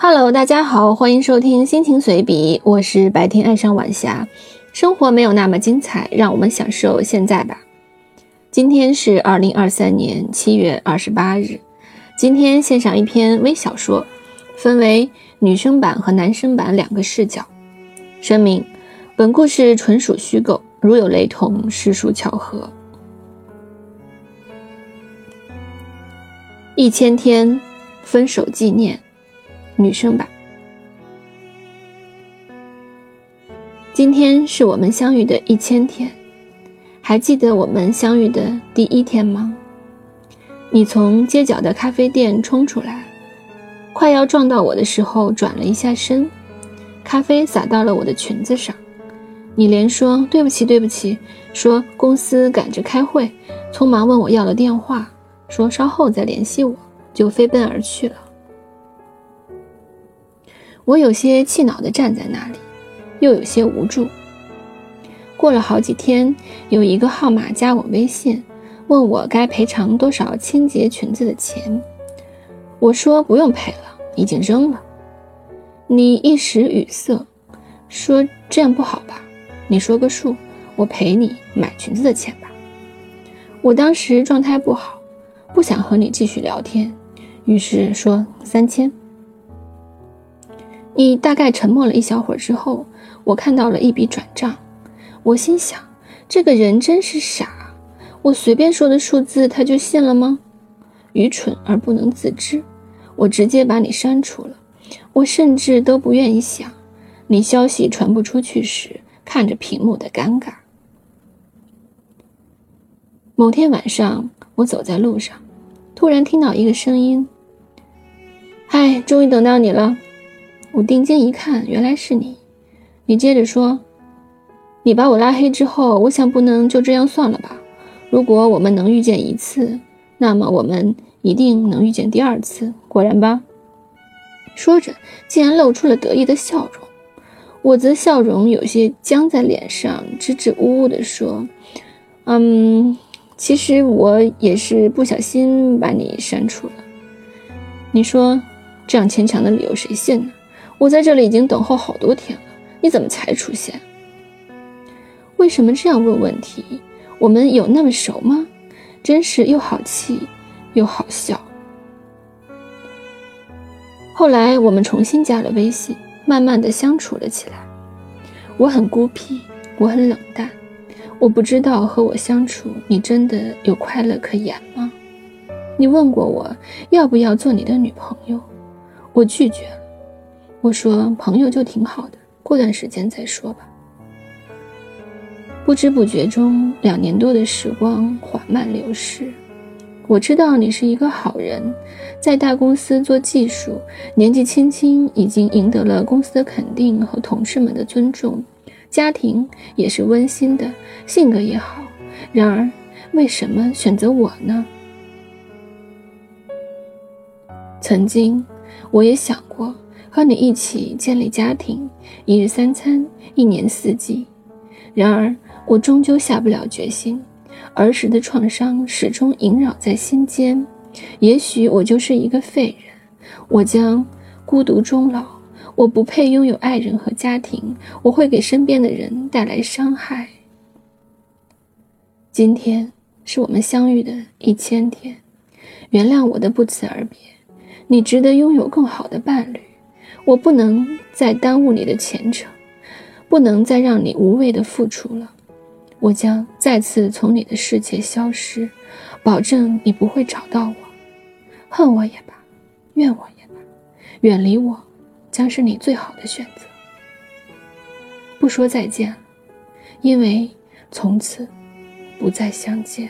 Hello，大家好，欢迎收听心情随笔，我是白天爱上晚霞。生活没有那么精彩，让我们享受现在吧。今天是二零二三年七月二十八日，今天献上一篇微小说，分为女生版和男生版两个视角。声明：本故事纯属虚构，如有雷同，实属巧合。一千天，分手纪念。女生吧。今天是我们相遇的一千天，还记得我们相遇的第一天吗？你从街角的咖啡店冲出来，快要撞到我的时候，转了一下身，咖啡洒到了我的裙子上。你连说对不起，对不起，说公司赶着开会，匆忙问我要了电话，说稍后再联系我，就飞奔而去了。我有些气恼地站在那里，又有些无助。过了好几天，有一个号码加我微信，问我该赔偿多少清洁裙子的钱。我说不用赔了，已经扔了。你一时语塞，说这样不好吧？你说个数，我赔你买裙子的钱吧。我当时状态不好，不想和你继续聊天，于是说三千。你大概沉默了一小会儿之后，我看到了一笔转账，我心想，这个人真是傻，我随便说的数字他就信了吗？愚蠢而不能自知，我直接把你删除了，我甚至都不愿意想，你消息传不出去时看着屏幕的尴尬。某天晚上，我走在路上，突然听到一个声音：“嗨，终于等到你了。”我定睛一看，原来是你。你接着说：“你把我拉黑之后，我想不能就这样算了吧？如果我们能遇见一次，那么我们一定能遇见第二次。果然吧？”说着，竟然露出了得意的笑容。我则笑容有些僵在脸上，支支吾吾地说：“嗯，其实我也是不小心把你删除了。你说这样牵强的理由谁信呢？”我在这里已经等候好多天了，你怎么才出现？为什么这样问问题？我们有那么熟吗？真是又好气又好笑。后来我们重新加了微信，慢慢的相处了起来。我很孤僻，我很冷淡，我不知道和我相处，你真的有快乐可言吗？你问过我要不要做你的女朋友，我拒绝了。我说：“朋友就挺好的，过段时间再说吧。”不知不觉中，两年多的时光缓慢流逝。我知道你是一个好人，在大公司做技术，年纪轻轻已经赢得了公司的肯定和同事们的尊重，家庭也是温馨的，性格也好。然而，为什么选择我呢？曾经，我也想过。和你一起建立家庭，一日三餐，一年四季。然而，我终究下不了决心。儿时的创伤始终萦绕在心间。也许我就是一个废人，我将孤独终老。我不配拥有爱人和家庭，我会给身边的人带来伤害。今天是我们相遇的一千天，原谅我的不辞而别。你值得拥有更好的伴侣。我不能再耽误你的前程，不能再让你无谓的付出了。我将再次从你的世界消失，保证你不会找到我。恨我也罢，怨我也罢，远离我将是你最好的选择。不说再见，因为从此不再相见。